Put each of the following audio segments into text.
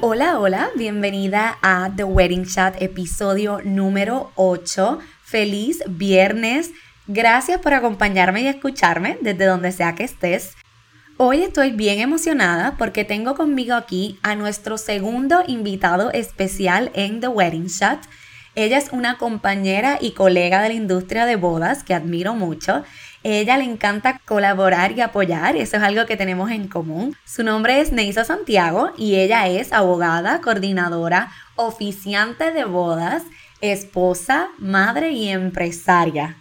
Hola, hola, bienvenida a The Wedding Chat, episodio número 8. Feliz viernes. Gracias por acompañarme y escucharme desde donde sea que estés. Hoy estoy bien emocionada porque tengo conmigo aquí a nuestro segundo invitado especial en The Wedding Shot. Ella es una compañera y colega de la industria de bodas que admiro mucho. Ella le encanta colaborar y apoyar, eso es algo que tenemos en común. Su nombre es Neisa Santiago y ella es abogada, coordinadora, oficiante de bodas, esposa, madre y empresaria.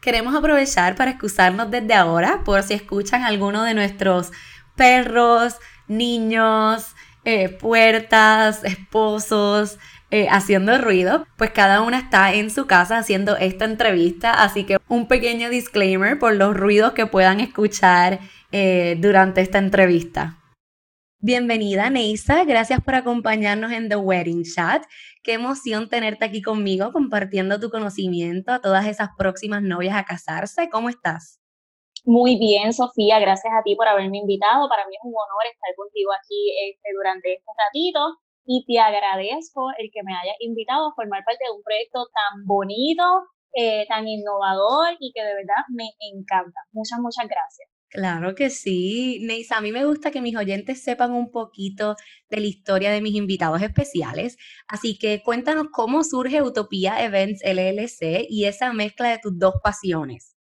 Queremos aprovechar para excusarnos desde ahora por si escuchan alguno de nuestros perros, niños, eh, puertas, esposos, eh, haciendo ruido, pues cada una está en su casa haciendo esta entrevista, así que un pequeño disclaimer por los ruidos que puedan escuchar eh, durante esta entrevista. Bienvenida, Neisa. Gracias por acompañarnos en The Wedding Chat. Qué emoción tenerte aquí conmigo compartiendo tu conocimiento a todas esas próximas novias a casarse. ¿Cómo estás? Muy bien, Sofía. Gracias a ti por haberme invitado. Para mí es un honor estar contigo aquí este, durante este ratito y te agradezco el que me hayas invitado a formar parte de un proyecto tan bonito, eh, tan innovador y que de verdad me encanta. Muchas, muchas gracias. Claro que sí. Neisa, a mí me gusta que mis oyentes sepan un poquito de la historia de mis invitados especiales. Así que cuéntanos cómo surge Utopía Events LLC y esa mezcla de tus dos pasiones.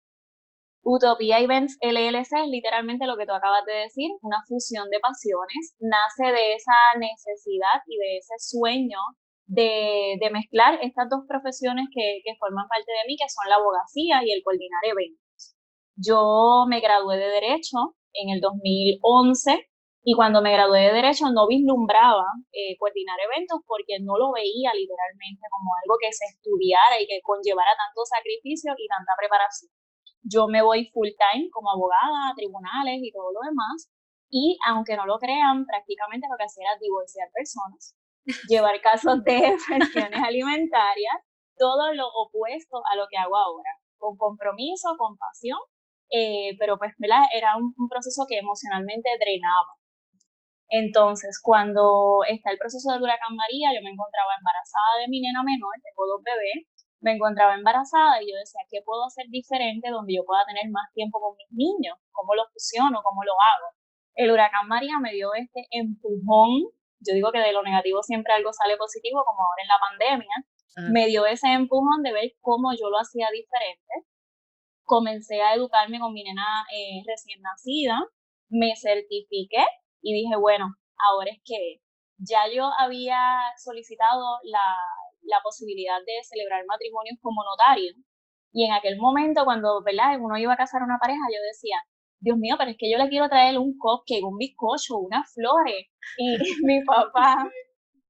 Utopía Events LLC es literalmente lo que tú acabas de decir, una fusión de pasiones. Nace de esa necesidad y de ese sueño de, mezclar estas dos profesiones que, que forman parte de mí, que son la abogacía y el coordinar eventos. Yo me gradué de Derecho en el 2011 y cuando me gradué de Derecho no vislumbraba eh, coordinar eventos porque no lo veía literalmente como algo que se estudiara y que conllevara tanto sacrificio y tanta preparación. Yo me voy full time como abogada a tribunales y todo lo demás y aunque no lo crean, prácticamente lo que hacía era divorciar personas, llevar casos de pensiones alimentarias, todo lo opuesto a lo que hago ahora, con compromiso, con pasión eh, pero pues era un, proceso que emocionalmente drenaba. Entonces, cuando está el proceso del huracán María, yo me encontraba embarazada de mi nena menor, tengo dos bebés, me encontraba embarazada y yo decía, ¿qué puedo hacer diferente donde yo pueda tener más tiempo con mis niños? ¿Cómo lo fusiono? ¿Cómo lo hago? El huracán María me dio este empujón, yo digo que de lo negativo siempre algo sale positivo, como ahora en la pandemia, me dio ese empujón de ver cómo yo lo hacía diferente comencé a educarme con mi nena eh, recién nacida, me certifiqué y dije, bueno, ahora es que ya yo había solicitado la, la posibilidad de celebrar matrimonios como notario. Y en aquel momento, cuando ¿verdad? uno iba a casar a una pareja, yo decía, Dios mío, pero es que yo le quiero traer un cupcake, un bizcocho, unas flores. Y mi papá,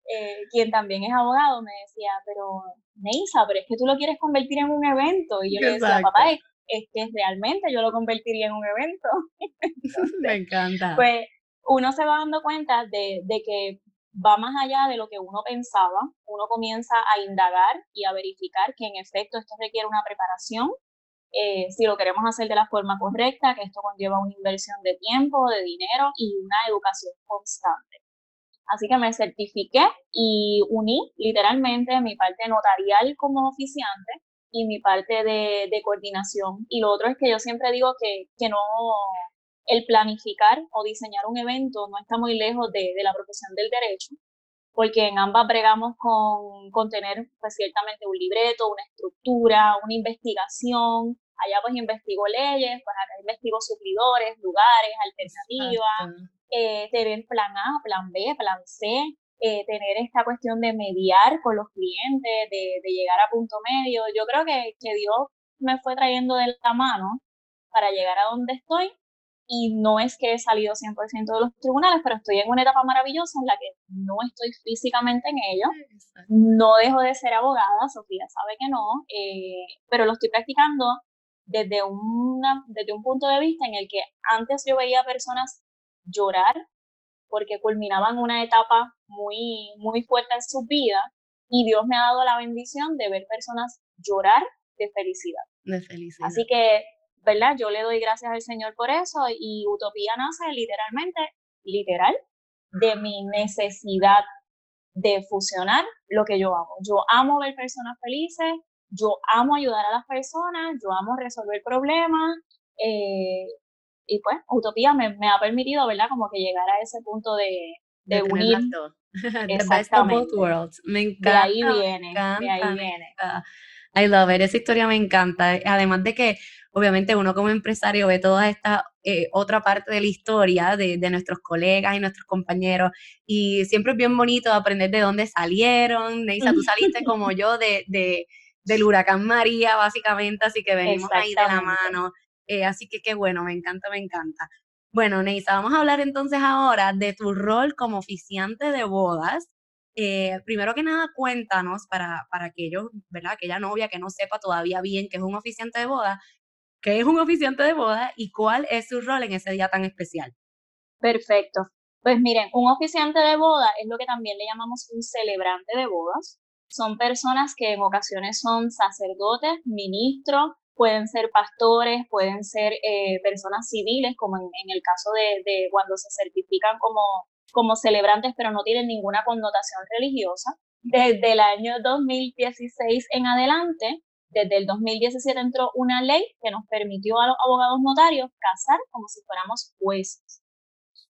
eh, quien también es abogado, me decía, pero Neisa, pero es que tú lo quieres convertir en un evento. Y yo le decía, papá, es es que realmente yo lo convertiría en un evento. Me encanta. Pues uno se va dando cuenta de, que va más allá de lo que uno pensaba, uno comienza a indagar y a verificar que en efecto esto requiere una preparación, eh, si lo queremos hacer de la forma correcta, que esto conlleva una inversión de tiempo, de dinero y una educación constante. Así que me certifiqué y uní literalmente mi parte notarial como oficiante y mi parte de, de, coordinación. Y lo otro es que yo siempre digo que, que no, el planificar o diseñar un evento no está muy lejos de, la profesión del derecho, porque en ambas bregamos con, con tener pues, ciertamente un libreto, una estructura, una investigación. Allá pues investigo leyes, pues acá investigo suplidores, lugares, alternativas, eh, tener plan A, plan B, plan C, eh, tener esta cuestión de mediar con los clientes, de, de llegar a punto medio. Yo creo que, que Dios me fue trayendo de la mano para llegar a donde estoy y no es que he salido 100% de los tribunales, pero estoy en una etapa maravillosa en la que no estoy físicamente en ello, no dejo de ser abogada, Sofía sabe que no, eh, pero lo estoy practicando desde, una, desde un punto de vista en el que antes yo veía personas llorar porque culminaban una etapa muy, muy fuerte en su vida y Dios me ha dado la bendición de ver personas llorar de felicidad. De felicidad. Así que ¿verdad? Yo le doy gracias al Señor por eso y Utopía nace literalmente, literal, de mi necesidad de fusionar lo que yo amo. Yo amo ver personas felices, yo amo ayudar a las personas, yo amo resolver problemas. Eh, y pues, Utopía me, ha permitido, ¿verdad? Como que llegar a ese punto de, de, unir. Exactamente. worlds. Me encanta. De ahí viene, de ahí viene. I love it, esa historia me encanta. Además de que obviamente uno como empresario ve toda esta eh, otra parte de la historia de, nuestros colegas y nuestros compañeros y siempre es bien bonito aprender de dónde salieron. Neisa, tú saliste como yo de, del huracán María, básicamente, así que venimos ahí de la mano. Eh, así que qué bueno, me encanta, me encanta. Bueno, Neisa, vamos a hablar entonces ahora de tu rol como oficiante de bodas. Eh, primero que nada, cuéntanos para, para aquellos, ¿verdad? Aquella novia que no sepa todavía bien que es un oficiante de boda, qué es un oficiante de boda y cuál es su rol en ese día tan especial. Perfecto. Pues miren, un oficiante de boda es lo que también le llamamos un celebrante de bodas. Son personas que en ocasiones son sacerdotes, ministros, pueden ser pastores, pueden ser eh, personas civiles, como en, el caso de, cuando se certifican como, como celebrantes, pero no tienen ninguna connotación religiosa. Desde el año 2016 en adelante, desde el 2017 entró una ley que nos permitió a los abogados notarios casar como si fuéramos jueces.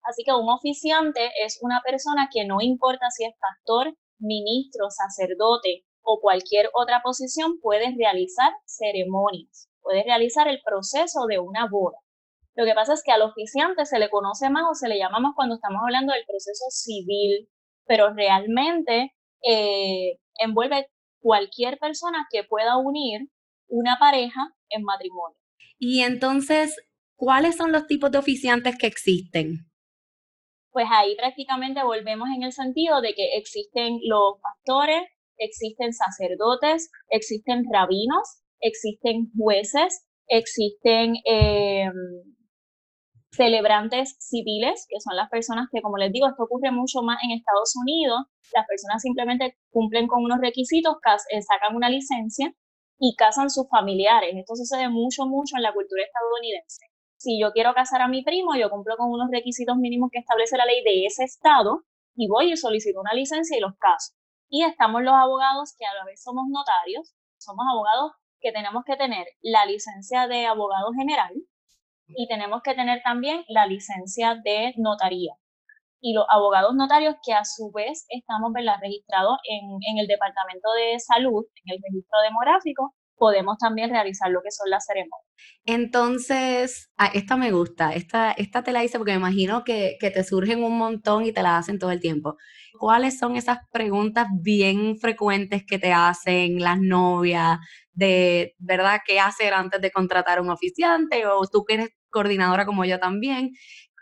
Así que un oficiante es una persona que no importa si es pastor, ministro, sacerdote o cualquier otra posición, puede realizar ceremonias, puede realizar el proceso de una boda. Lo que pasa es que al oficiante se le conoce más o se le llama más cuando estamos hablando del proceso civil, pero realmente eh, envuelve cualquier persona que pueda unir una pareja en matrimonio. Y entonces, ¿cuáles son los tipos de oficiantes que existen? Pues ahí prácticamente volvemos en el sentido de que existen los pastores, existen sacerdotes, existen rabinos, existen jueces, existen eh, celebrantes civiles, que son las personas que, como les digo, esto ocurre mucho más en Estados Unidos, las personas simplemente cumplen con unos requisitos, eh, sacan una licencia y casan sus familiares. Esto sucede mucho, mucho en la cultura estadounidense. Si yo quiero casar a mi primo, yo cumplo con unos requisitos mínimos que establece la ley de ese estado y voy y solicito una licencia y los caso. Y estamos los abogados que a la vez somos notarios, somos abogados que tenemos que tener la licencia de abogado general, y tenemos que tener también la licencia de notaría. Y los abogados notarios que a su vez estamos registrados en, en el Departamento de Salud, en el registro demográfico, podemos también realizar lo que son las ceremonias. Entonces, ah, esta me gusta, esta, esta te la hice porque me imagino que, que, te surgen un montón y te la hacen todo el tiempo. ¿Cuáles son esas preguntas bien frecuentes que te hacen las novias de, verdad, qué hacer antes de contratar un oficiante o tú que eres coordinadora como yo también?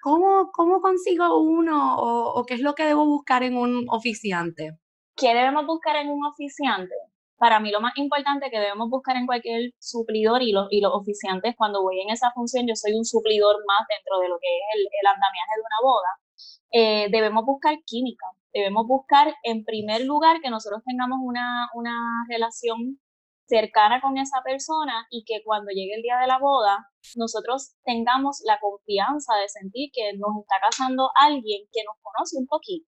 ¿Cómo, cómo consigo uno o, qué es lo que debo buscar en un oficiante? ¿Qué debemos buscar en un oficiante? para mí lo más importante que debemos buscar en cualquier suplidor y los, y los oficiantes, cuando voy en esa función, yo soy un suplidor más dentro de lo que es el, andamiaje de una boda, eh, debemos buscar química, debemos buscar en primer lugar que nosotros tengamos una, una relación cercana con esa persona y que cuando llegue el día de la boda nosotros tengamos la confianza de sentir que nos está casando alguien que nos conoce un poquito.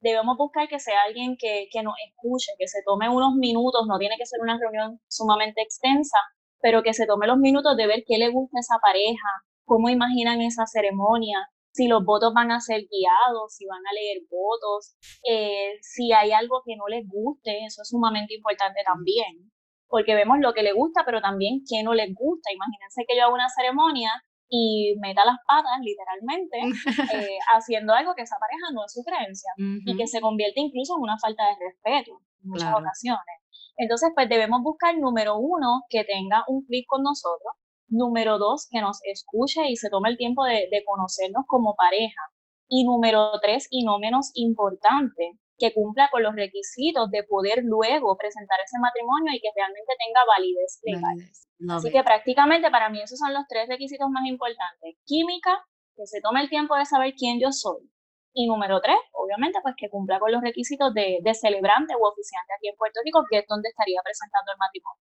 Debemos buscar que sea alguien que, que nos escuche, que se tome unos minutos, no tiene que ser una reunión sumamente extensa, pero que se tome los minutos de ver qué le gusta esa pareja, cómo imaginan esa ceremonia, si los votos van a ser guiados, si van a leer votos, eh, si hay algo que no les guste, eso es sumamente importante también, porque vemos lo que le gusta, pero también qué no les gusta. Imagínense que yo hago una ceremonia y meta las patas, literalmente, eh, haciendo algo que esa pareja no es su creencia y que se convierte incluso en una falta de respeto en muchas ocasiones. Entonces, pues debemos buscar, número uno, que tenga un clic con nosotros, Número dos, que nos escuche y se tome el tiempo de, conocernos como pareja. Y número tres, y no menos importante, que cumpla con los requisitos de poder luego presentar ese matrimonio y que realmente tenga validez legal. Así que prácticamente para mí esos son los tres requisitos más importantes. Química, que se tome el tiempo de saber quién yo soy. Y número tres, obviamente, pues que cumpla con los requisitos de, de celebrante o oficiante aquí en Puerto Rico, que es donde estaría presentando el matrimonio.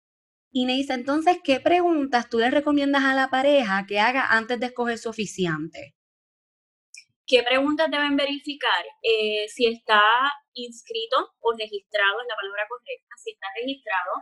Inés, entonces, ¿qué preguntas tú le recomiendas a la pareja que haga antes de escoger su oficiante? ¿Qué preguntas deben verificar? Eh, si está inscrito o registrado, es la palabra correcta, si está registrado,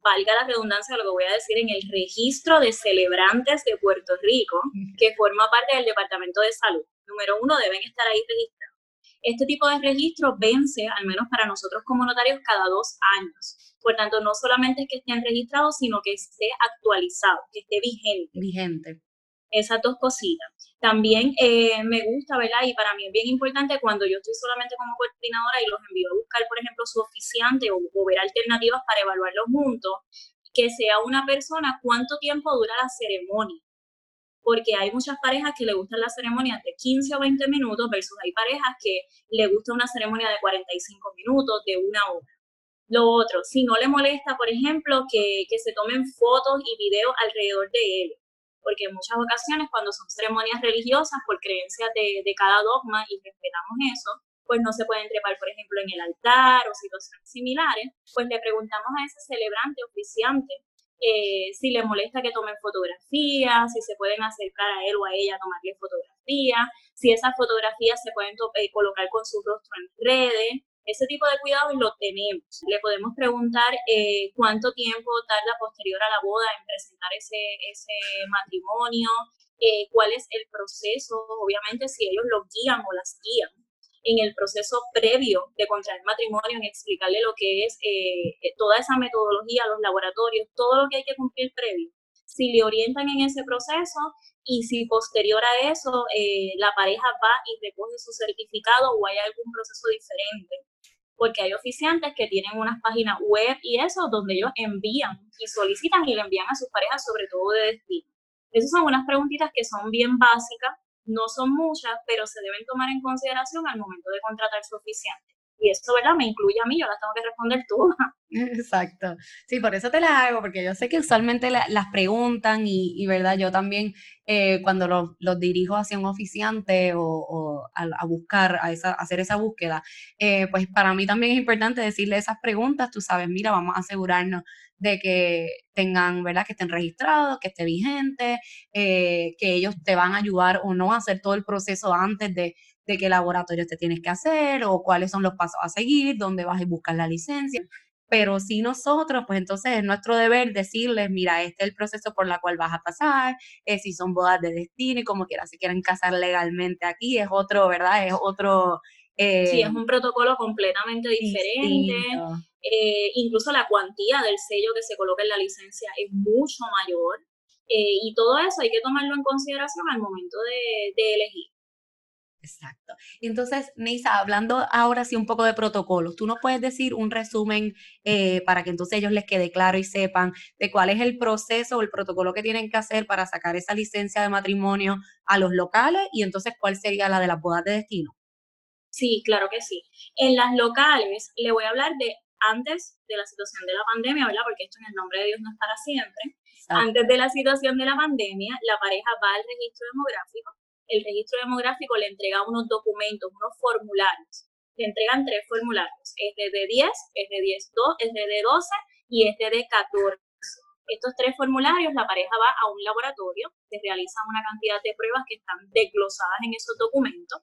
valga la redundancia de lo que voy a decir, en el registro de celebrantes de Puerto Rico, que forma parte del Departamento de Salud. Número uno, deben estar ahí registrados. Este tipo de registro vence, al menos para nosotros como notarios, cada dos años. Por tanto, no solamente es que estén registrados, sino que esté actualizado, que esté vigente. Vigente. Esas dos cositas. También eh, me gusta, ¿verdad? Y para mí es bien importante cuando yo estoy solamente como coordinadora y los envío a buscar, por ejemplo, su oficiante o, o ver alternativas para evaluarlos juntos, que sea una persona cuánto tiempo dura la ceremonia porque hay muchas parejas que le gustan las ceremonias de 15 o 20 minutos versus hay parejas que le gusta una ceremonia de 45 minutos, de una hora. Lo otro, si no le molesta, por ejemplo, que, se tomen fotos y videos alrededor de él, porque en muchas ocasiones cuando son ceremonias religiosas, por creencias de, de cada dogma y respetamos eso, pues no se pueden trepar, por ejemplo, en el altar o situaciones similares, pues le preguntamos a ese celebrante oficiante eh, si le molesta que tomen fotografías, si se pueden acercar a él o a ella a tomarle fotografías, si esas fotografías se pueden eh, colocar con su rostro en redes. Ese tipo de cuidados lo tenemos. Le podemos preguntar eh, cuánto tiempo tarda posterior a la boda en presentar ese, ese matrimonio, cuál es el proceso, obviamente si ellos lo guían o las guían en el proceso previo de contraer matrimonio, en explicarle lo que es eh, eh, toda esa metodología, los laboratorios, todo lo que hay que cumplir previo. Si le orientan en ese proceso y si posterior a eso eh, la pareja va y recoge su certificado o hay algún proceso diferente. Porque hay oficiantes que tienen unas páginas web y eso donde ellos envían y solicitan y le envían a sus parejas sobre todo de destino. Esas son unas preguntitas que son bien básicas no son muchas, pero se deben tomar en consideración al momento de contratar su oficiante. Y eso, ¿verdad? Me incluye a mí, yo las tengo que responder todas. Exacto. Sí, por eso te las hago, porque yo sé que usualmente las preguntan y, ¿verdad? Yo también eh, cuando los, dirijo hacia un oficiante o, a, buscar, a, esa, hacer esa búsqueda, eh, pues para mí también es importante decirle esas preguntas, tú sabes, mira, vamos a asegurarnos de que tengan, ¿verdad? Que estén registrados, que esté vigente, eh, que ellos te van a ayudar o no a hacer todo el proceso antes de, de qué laboratorio te tienes que hacer o cuáles son los pasos a seguir, dónde vas a buscar la licencia. Pero si nosotros, pues entonces es nuestro deber decirles, mira, este es el proceso por el cual vas a pasar, eh, si son bodas de destino y como quiera, si quieren casar legalmente aquí, es otro, ¿verdad? Es otro... Eh, sí, es un protocolo completamente diferente. Eh, incluso la cuantía del sello que se coloca en la licencia es mucho mayor. Eh, y todo eso hay que tomarlo en consideración al momento de, elegir. Exacto. Y entonces, Neisa, hablando ahora sí un poco de protocolos, ¿tú nos puedes decir un resumen eh, para que entonces ellos les quede claro y sepan de cuál es el proceso o el protocolo que tienen que hacer para sacar esa licencia de matrimonio a los locales y entonces cuál sería la de las bodas de destino? Sí, claro que sí. En las locales le voy a hablar de antes de la situación de la pandemia, ¿verdad? Porque esto en el nombre de Dios no es para siempre. Antes de la situación de la pandemia, la pareja va al registro demográfico. El registro demográfico le entrega unos documentos, unos formularios. Le entregan tres formularios. Este de 10, este de 10, este de 12 y este de 14. Estos tres formularios, la pareja va a un laboratorio, se realizan una cantidad de pruebas que están desglosadas en esos documentos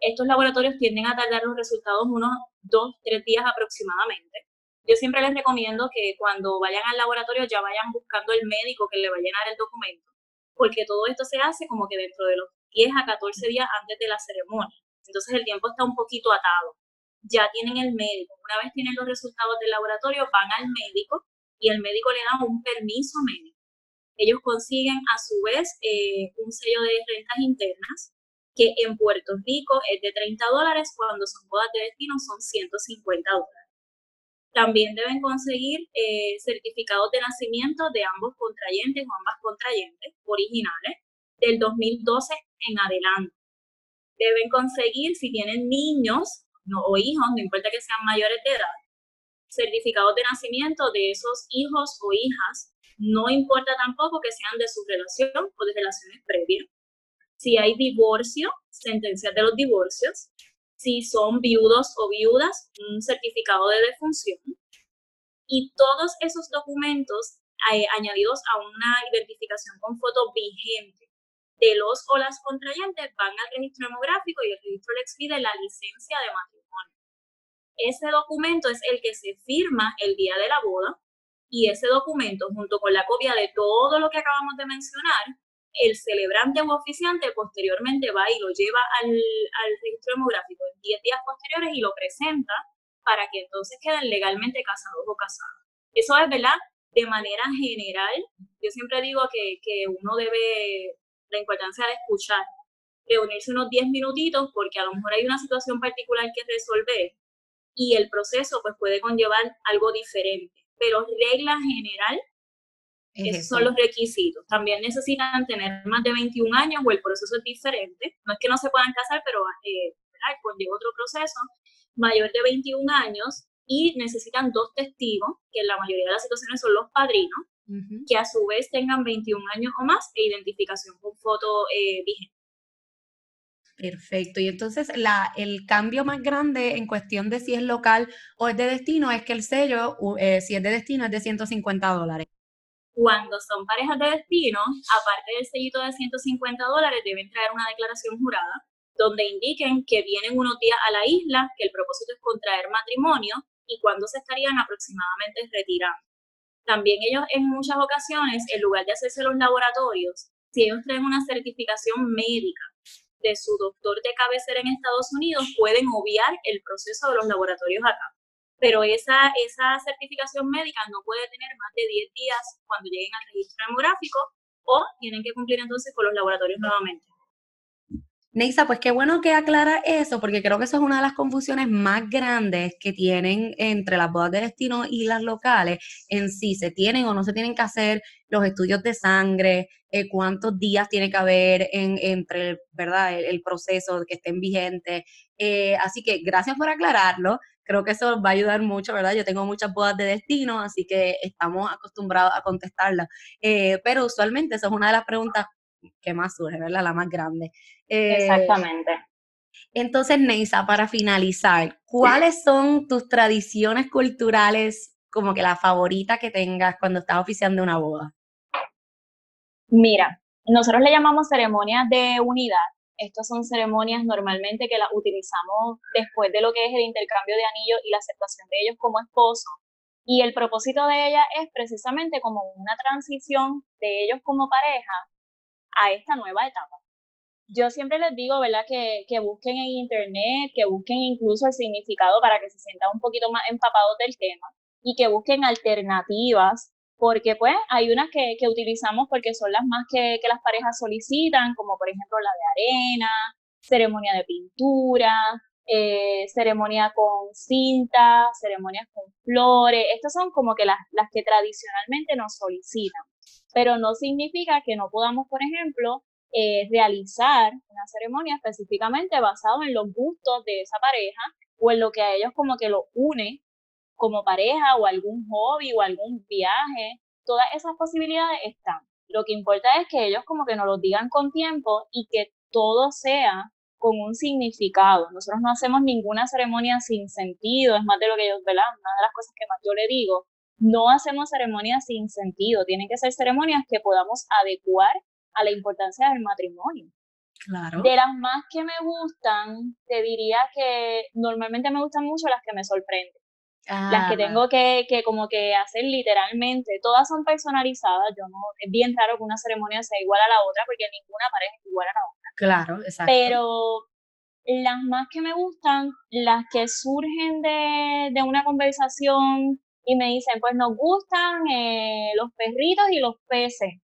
estos laboratorios tienden a tardar los resultados unos dos, tres días aproximadamente. Yo siempre les recomiendo que cuando vayan al laboratorio ya vayan buscando el médico que le va a llenar el documento, porque todo esto se hace como que dentro de los 10 a 14 días antes de la ceremonia. Entonces el tiempo está un poquito atado. Ya tienen el médico. Una vez tienen los resultados del laboratorio, van al médico y el médico le da un permiso médico. Ellos consiguen a su vez eh, un sello de rentas internas que en Puerto Rico es de 30 dólares, cuando son bodas de destino son 150 dólares. También deben conseguir eh, certificados de nacimiento de ambos contrayentes o ambas contrayentes originales del 2012 en adelante. Deben conseguir, si tienen niños o hijos, no importa que sean mayores de edad, certificados de nacimiento de esos hijos o hijas. No importa tampoco que sean de su relación o de relaciones previas. Si hay divorcio, sentencias de los divorcios, si son viudos o viudas, un certificado de defunción. Y todos esos documentos eh, añadidos a una identificación con foto vigente de los o las contrayentes van al registro demográfico y el registro le expide la licencia de matrimonio. Ese documento es el que se firma el día de la boda y ese documento, junto con la copia de todo lo que acabamos de mencionar, el celebrante o oficiante posteriormente va y lo lleva al, registro demográfico en 10 días posteriores y lo presenta para que entonces queden legalmente casados o casadas. Eso es, ¿verdad? De manera general, yo siempre digo que, que uno debe, la importancia de escuchar, reunirse unos 10 minutitos porque a lo mejor hay una situación particular que resolver y el proceso pues puede conllevar algo diferente. Pero regla general, esos son los requisitos. También necesitan tener más de 21 años o el proceso es diferente. No es que no se puedan casar, pero eh, conlleva otro proceso. Mayor de 21 años y necesitan dos testigos, que en la mayoría de las situaciones son los padrinos, que a su vez tengan 21 años o más e identificación con foto eh, vigente. Perfecto. Y entonces la, el cambio más grande en cuestión de si es local o es de destino es que el sello, eh, si es de destino, es de 150 dólares. Cuando son parejas de destino, aparte del sellito de 150 dólares, deben traer una declaración jurada donde indiquen que vienen unos días a la isla, que el propósito es contraer matrimonio y cuándo se estarían aproximadamente retirando. También ellos en muchas ocasiones, en lugar de hacerse los laboratorios, si ellos traen una certificación médica de su doctor de cabecera en Estados Unidos, pueden obviar el proceso de los laboratorios acá pero esa, esa certificación médica no puede tener más de 10 días cuando lleguen al registro demográfico o tienen que cumplir entonces con los laboratorios nuevamente. Neisa, pues qué bueno que aclara eso, porque creo que eso es una de las confusiones más grandes que tienen entre las bodas de destino y las locales en si se tienen o no se tienen que hacer los estudios de sangre, eh, cuántos días tiene que haber en, entre ¿verdad? El, proceso que estén vigentes. Eh, así que gracias por aclararlo creo que eso va a ayudar mucho, ¿verdad? Yo tengo muchas bodas de destino, así que estamos acostumbrados a contestarlas. Eh, pero usualmente eso es una de las preguntas que más surge, ¿verdad? La más grande. Eh, Exactamente. Entonces, Neisa, para finalizar, ¿cuáles son tus tradiciones culturales como que la favorita que tengas cuando estás oficiando una boda? Mira, nosotros le llamamos ceremonias de unidad estas son ceremonias normalmente que las utilizamos después de lo que es el intercambio de anillos y la aceptación de ellos como esposos. Y el propósito de ella es precisamente como una transición de ellos como pareja a esta nueva etapa. Yo siempre les digo, ¿verdad?, que, que busquen en internet, que busquen incluso el significado para que se sientan un poquito más empapados del tema y que busquen alternativas porque pues hay unas que, que utilizamos porque son las más que, que, las parejas solicitan, como por ejemplo la de arena, ceremonia de pintura, eh, ceremonia con cinta, ceremonias con flores. Estas son como que las, las que tradicionalmente nos solicitan, pero no significa que no podamos, por ejemplo, eh, realizar una ceremonia específicamente basado en los gustos de esa pareja o en lo que a ellos como que lo une como pareja o algún hobby o algún viaje, todas esas posibilidades están. Lo que importa es que ellos como que nos lo digan con tiempo y que todo sea con un significado. Nosotros no hacemos ninguna ceremonia sin sentido, es más de lo que ellos, ¿verdad? Una de las cosas que más yo le digo, no hacemos ceremonias sin sentido, tienen que ser ceremonias que podamos adecuar a la importancia del matrimonio. Claro. De las más que me gustan, te diría que normalmente me gustan mucho las que me sorprenden. las que tengo que, que, como que hacer literalmente, todas son personalizadas, yo no, es bien raro que una ceremonia sea igual a la otra porque ninguna pareja es igual a la otra. Claro, exacto. Pero las más que me gustan, las que surgen de, de una conversación y me dicen, pues nos gustan eh, los perritos y los peces.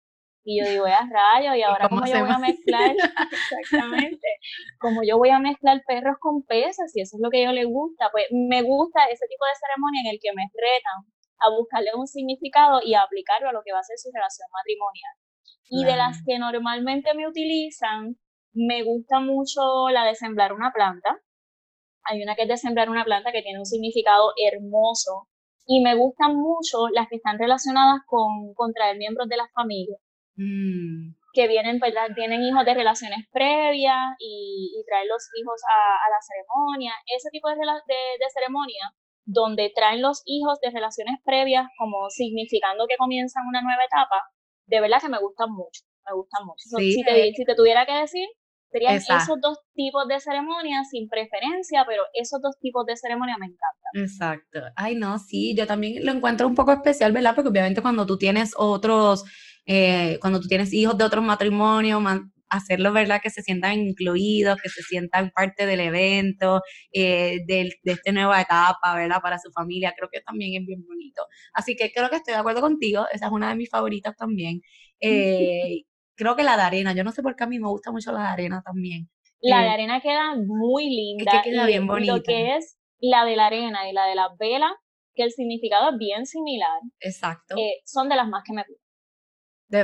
Y yo digo, a rayos, y ahora cómo, yo voy a mezclar, exactamente, como yo voy a mezclar perros con peces, y eso es lo que a ellos les gusta, pues me gusta ese tipo de ceremonia en el que me retan a buscarle un significado y a aplicarlo a lo que va a ser su relación matrimonial. Y de las que normalmente me utilizan, me gusta mucho la de sembrar una planta. Hay una que es de sembrar una planta que tiene un significado hermoso. Y me gustan mucho las que están relacionadas con, con traer miembros de la familia. Mm. que vienen, ¿verdad? Tienen hijos de relaciones previas y, y traen los hijos a, la ceremonia. Ese tipo de, de, ceremonia donde traen los hijos de relaciones previas como significando que comienzan una nueva etapa, de verdad que me gustan mucho, me gustan mucho. si, te, si te tuviera que decir, serían esos dos tipos de ceremonias sin preferencia, pero esos dos tipos de ceremonias me encantan. Exacto. Ay, no, sí, yo también lo encuentro un poco especial, ¿verdad? Porque obviamente cuando tú tienes otros eh, cuando tú tienes hijos de otros matrimonios, hacerlo, ¿verdad? Que se sientan incluidos, que se sientan parte del evento, eh, de, esta nueva etapa, ¿verdad? Para su familia, creo que también es bien bonito. Así que creo que estoy de acuerdo contigo, esa es una de mis favoritas también. Eh, creo que la de arena, yo no sé por qué a mí me gusta mucho la de arena también. La de arena queda muy linda. Es que queda bien bonita. Lo que es la de la arena y la de la vela, que el significado es bien similar. Exacto. son de las más que me gustan.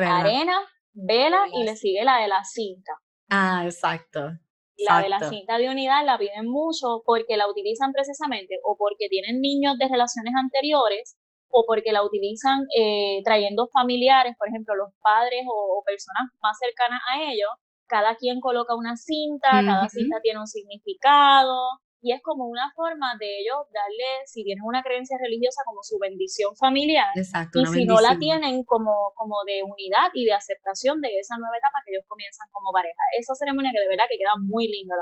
Arena, vela y le sigue la de la cinta. Ah, exacto. La de la cinta de unidad la piden mucho porque la utilizan precisamente o porque tienen niños de relaciones anteriores o porque la utilizan eh, trayendo familiares, por ejemplo, los padres o, personas más cercanas a ellos. Cada quien coloca una cinta, cada cinta tiene un significado y es como una forma de ellos darle, si tienen una creencia religiosa, como su bendición familiar. Exacto. Y si no la tienen como, como de unidad y de aceptación de esa nueva etapa que ellos comienzan como pareja. Esa ceremonia que de verdad que queda muy linda.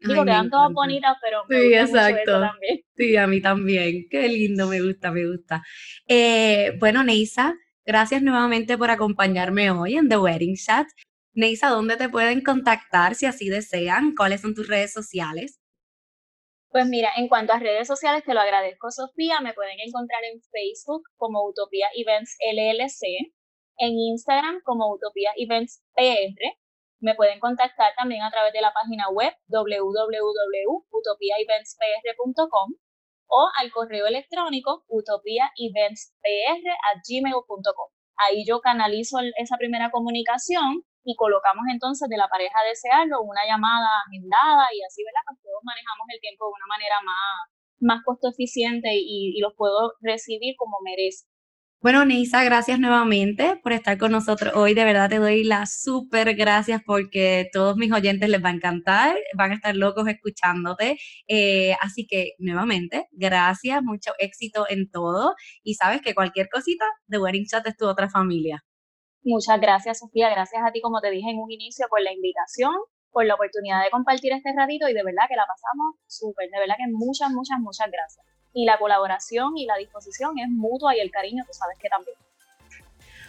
Digo, quedan todas bonitas, pero me sí, exacto. también. Sí, a mí también. Qué lindo, me gusta, me gusta. Eh, bueno, Neisa, gracias nuevamente por acompañarme hoy en The Wedding Chat. Neisa, ¿dónde te pueden contactar si así desean? ¿Cuáles son tus redes sociales? Pues mira, en cuanto a redes sociales, te lo agradezco, Sofía. Me pueden encontrar en Facebook como Utopía Events LLC, en Instagram como Utopía Events PR. Me pueden contactar también a través de la página web www.utopiaeventspr.com o al correo electrónico utopiaeventspr.gmail.com. Ahí yo canalizo esa primera comunicación y colocamos entonces de la pareja a desearlo una llamada agendada y así, ¿verdad? Pues todos manejamos el tiempo de una manera más, más costo eficiente y, y los puedo recibir como merece. Bueno, Neisa, gracias nuevamente por estar con nosotros hoy. De verdad te doy las súper gracias porque todos mis oyentes les va a encantar, van a estar locos escuchándote. Eh, así que nuevamente, gracias, mucho éxito en todo. Y sabes que cualquier cosita, The Wedding Chat es tu otra familia. Muchas gracias, Sofía. Gracias a ti, como te dije en un inicio, por la invitación, por la oportunidad de compartir este ratito y de verdad que la pasamos súper. De verdad que muchas, muchas, muchas gracias. Y la colaboración y la disposición es mutua y el cariño, tú sabes que también.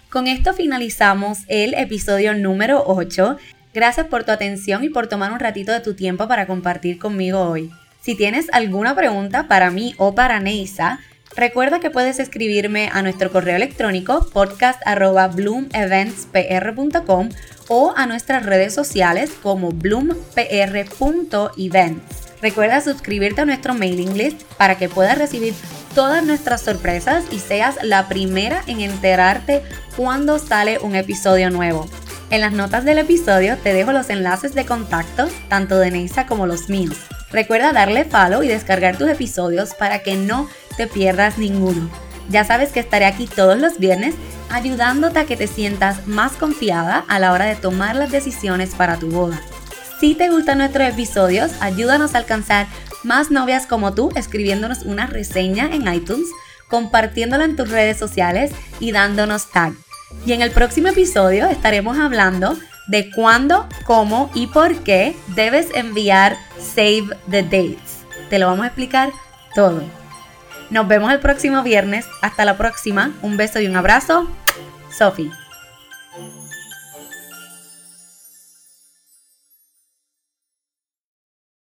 Con esto finalizamos el episodio número 8. Gracias por tu atención y por tomar un ratito de tu tiempo para compartir conmigo hoy. Si tienes alguna pregunta para mí o para Neisa, Recuerda que puedes escribirme a nuestro correo electrónico podcast.bloomeventspr.com o a nuestras redes sociales como bloompr.events. Recuerda suscribirte a nuestro mailing list para que puedas recibir todas nuestras sorpresas y seas la primera en enterarte cuando sale un episodio nuevo. En las notas del episodio te dejo los enlaces de contacto, tanto de Neisa como los míos. Recuerda darle follow y descargar tus episodios para que no te pierdas ninguno. Ya sabes que estaré aquí todos los viernes ayudándote a que te sientas más confiada a la hora de tomar las decisiones para tu boda. Si te gustan nuestros episodios, ayúdanos a alcanzar más novias como tú escribiéndonos una reseña en iTunes, compartiéndola en tus redes sociales y dándonos tag. Y en el próximo episodio estaremos hablando de cuándo, cómo y por qué debes enviar Save the Dates. Te lo vamos a explicar todo. Nos vemos el próximo viernes. Hasta la próxima. Un beso y un abrazo. Sophie.